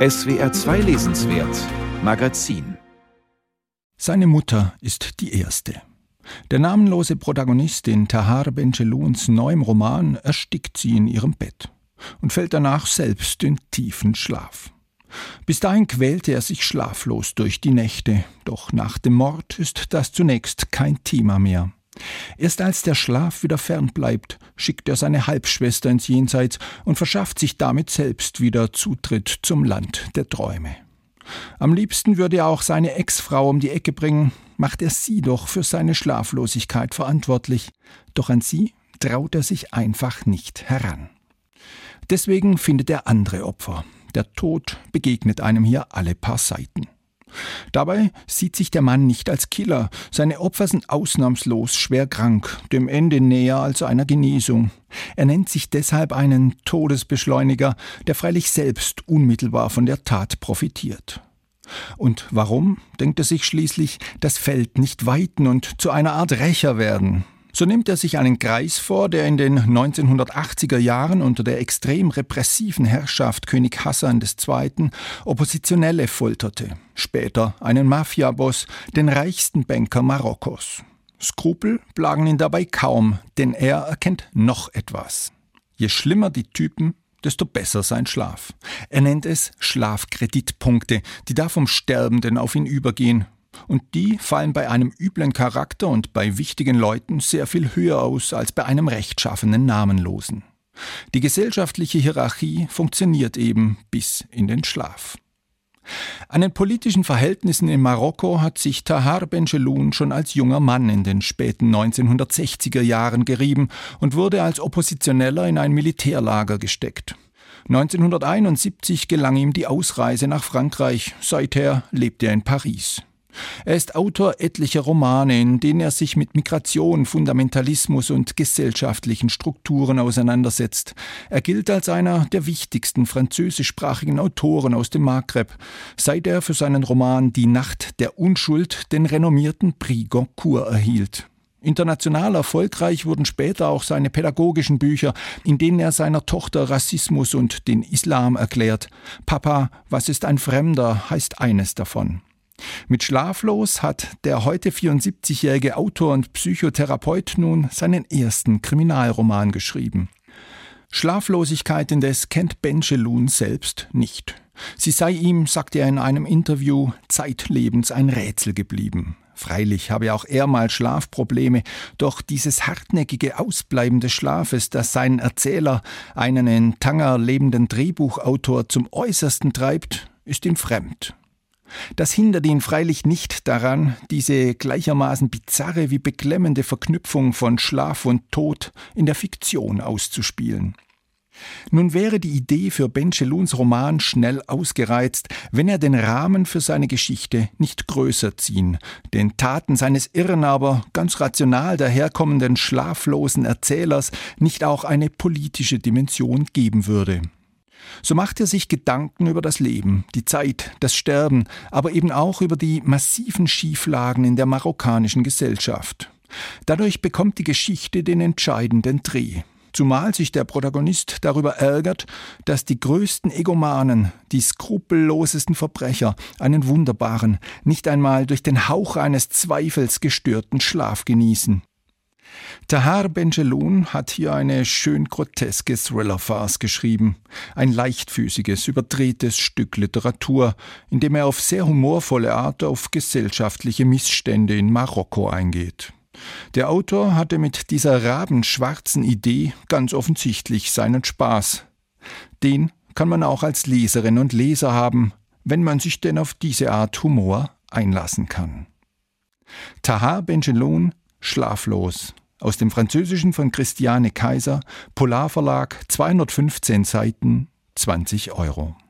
SWR 2 Lesenswert Magazin Seine Mutter ist die erste. Der namenlose Protagonist in Tahar Benjelouns neuem Roman erstickt sie in ihrem Bett und fällt danach selbst in tiefen Schlaf. Bis dahin quälte er sich schlaflos durch die Nächte, doch nach dem Mord ist das zunächst kein Thema mehr. Erst als der Schlaf wieder fern bleibt, schickt er seine Halbschwester ins Jenseits und verschafft sich damit selbst wieder Zutritt zum Land der Träume. Am liebsten würde er auch seine Ex-Frau um die Ecke bringen, macht er sie doch für seine Schlaflosigkeit verantwortlich, doch an sie traut er sich einfach nicht heran. Deswegen findet er andere Opfer. Der Tod begegnet einem hier alle paar Seiten. Dabei sieht sich der Mann nicht als Killer. Seine Opfer sind ausnahmslos schwer krank, dem Ende näher als einer Genesung. Er nennt sich deshalb einen Todesbeschleuniger, der freilich selbst unmittelbar von der Tat profitiert. Und warum, denkt er sich schließlich, das Feld nicht weiten und zu einer Art Rächer werden? So nimmt er sich einen Kreis vor, der in den 1980er Jahren unter der extrem repressiven Herrschaft König Hassan II. Oppositionelle folterte, später einen Mafiaboss, den reichsten Banker Marokkos. Skrupel plagen ihn dabei kaum, denn er erkennt noch etwas. Je schlimmer die Typen, desto besser sein Schlaf. Er nennt es Schlafkreditpunkte, die da vom Sterbenden auf ihn übergehen, und die fallen bei einem üblen Charakter und bei wichtigen Leuten sehr viel höher aus als bei einem rechtschaffenen Namenlosen. Die gesellschaftliche Hierarchie funktioniert eben bis in den Schlaf. An den politischen Verhältnissen in Marokko hat sich Tahar Benjeloun schon als junger Mann in den späten 1960er Jahren gerieben und wurde als Oppositioneller in ein Militärlager gesteckt. 1971 gelang ihm die Ausreise nach Frankreich, seither lebt er in Paris. Er ist Autor etlicher Romane, in denen er sich mit Migration, Fundamentalismus und gesellschaftlichen Strukturen auseinandersetzt. Er gilt als einer der wichtigsten französischsprachigen Autoren aus dem Maghreb, seit er für seinen Roman Die Nacht der Unschuld den renommierten Prix Goncourt erhielt. International erfolgreich wurden später auch seine pädagogischen Bücher, in denen er seiner Tochter Rassismus und den Islam erklärt. Papa, was ist ein Fremder, heißt eines davon. Mit Schlaflos hat der heute 74-jährige Autor und Psychotherapeut nun seinen ersten Kriminalroman geschrieben. Schlaflosigkeit indes kennt Benjelun selbst nicht. Sie sei ihm, sagt er in einem Interview, zeitlebens ein Rätsel geblieben. Freilich habe auch er mal Schlafprobleme, doch dieses hartnäckige Ausbleiben des Schlafes, das seinen Erzähler, einen in Tanger lebenden Drehbuchautor, zum Äußersten treibt, ist ihm fremd. Das hindert ihn freilich nicht daran, diese gleichermaßen bizarre wie beklemmende Verknüpfung von Schlaf und Tod in der Fiktion auszuspielen. Nun wäre die Idee für Bencheluns Roman schnell ausgereizt, wenn er den Rahmen für seine Geschichte nicht größer ziehen, den Taten seines irren, aber ganz rational daherkommenden schlaflosen Erzählers nicht auch eine politische Dimension geben würde. So macht er sich Gedanken über das Leben, die Zeit, das Sterben, aber eben auch über die massiven Schieflagen in der marokkanischen Gesellschaft. Dadurch bekommt die Geschichte den entscheidenden Dreh. Zumal sich der Protagonist darüber ärgert, dass die größten Egomanen, die skrupellosesten Verbrecher einen wunderbaren, nicht einmal durch den Hauch eines Zweifels gestörten Schlaf genießen. Tahar Benjeloun hat hier eine schön groteske Thriller-Farce geschrieben. Ein leichtfüßiges, überdrehtes Stück Literatur, in dem er auf sehr humorvolle Art auf gesellschaftliche Missstände in Marokko eingeht. Der Autor hatte mit dieser rabenschwarzen Idee ganz offensichtlich seinen Spaß. Den kann man auch als Leserin und Leser haben, wenn man sich denn auf diese Art Humor einlassen kann. Tahar Benjeloun Schlaflos aus dem Französischen von Christiane Kaiser, Polarverlag, 215 Seiten, 20 Euro.